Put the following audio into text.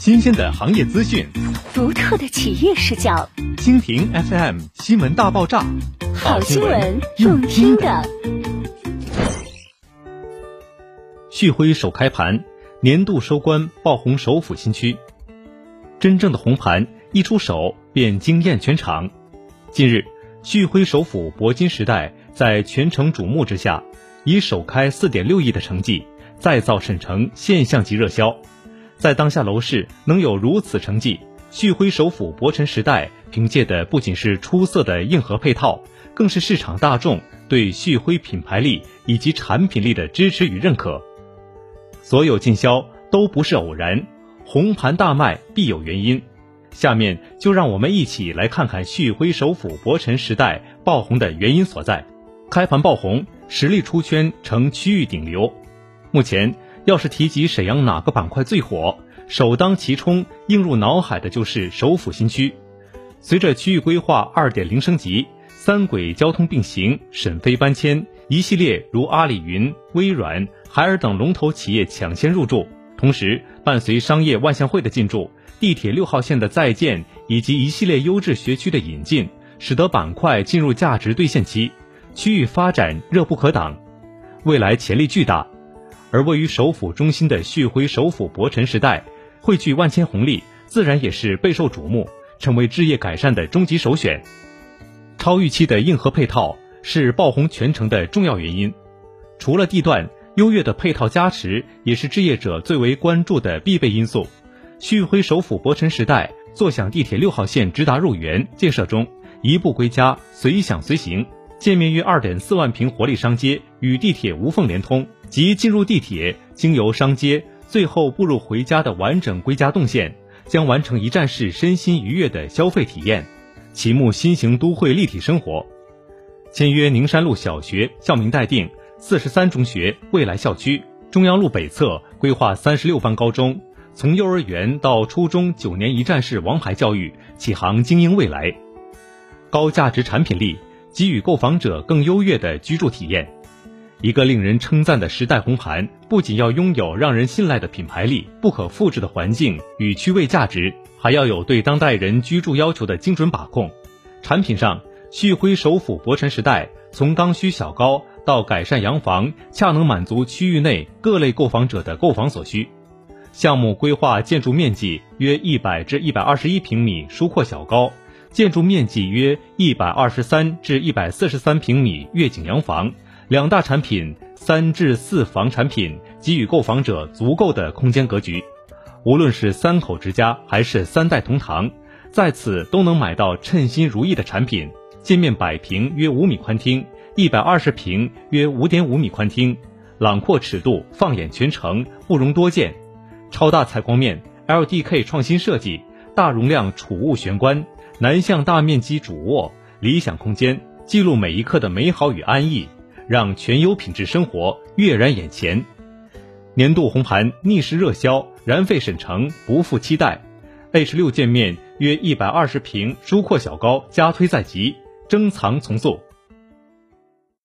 新鲜的行业资讯，独特的企业视角。蜻蜓 FM 新闻大爆炸，好新闻，用听的。旭辉首开盘，年度收官爆红首府新区。真正的红盘一出手便惊艳全场。近日，旭辉首府铂金时代在全城瞩目之下，以首开四点六亿的成绩再造沈城现象级热销。在当下楼市能有如此成绩，旭辉首府博辰时代凭借的不仅是出色的硬核配套，更是市场大众对旭辉品牌力以及产品力的支持与认可。所有进销都不是偶然，红盘大卖必有原因。下面就让我们一起来看看旭辉首府博辰时代爆红的原因所在。开盘爆红，实力出圈，成区域顶流。目前。要是提及沈阳哪个板块最火，首当其冲映入脑海的就是首府新区。随着区域规划二点零升级，三轨交通并行，沈飞搬迁，一系列如阿里云、微软、海尔等龙头企业抢先入驻，同时伴随商业万象汇的进驻，地铁六号线的在建以及一系列优质学区的引进，使得板块进入价值兑现期，区域发展热不可挡，未来潜力巨大。而位于首府中心的旭辉首府博辰时代，汇聚万千红利，自然也是备受瞩目，成为置业改善的终极首选。超预期的硬核配套是爆红全城的重要原因。除了地段优越的配套加持，也是置业者最为关注的必备因素。旭辉首府博辰时代坐享地铁六号线直达入园，建设中一步归家，随享随行。建面约二点四万平活力商街，与地铁无缝连通。即进入地铁，经由商街，最后步入回家的完整归家动线，将完成一站式身心愉悦的消费体验，启幕新型都会立体生活。签约宁山路小学，校名待定；四十三中学未来校区，中央路北侧规划三十六班高中，从幼儿园到初中九年一站式王牌教育，启航精英未来。高价值产品力，给予购房者更优越的居住体验。一个令人称赞的时代红盘，不仅要拥有让人信赖的品牌力、不可复制的环境与区位价值，还要有对当代人居住要求的精准把控。产品上，旭辉首府博辰时代从刚需小高到改善洋房，恰能满足区域内各类购房者的购房所需。项目规划建筑面积约一百至一百二十一平米舒阔小高，建筑面积约一百二十三至一百四十三平米悦景洋房。两大产品，三至四房产品，给予购房者足够的空间格局。无论是三口之家还是三代同堂，在此都能买到称心如意的产品。界面百平约五米宽厅，一百二十平约五点五米宽厅，朗阔尺度，放眼全城不容多见。超大采光面，LDK 创新设计，大容量储物玄关，南向大面积主卧，理想空间，记录每一刻的美好与安逸。让全优品质生活跃然眼前，年度红盘逆势热销，燃沸沈城不负期待。H 六见面约一百二十平，舒阔小高，加推在即，珍藏从速。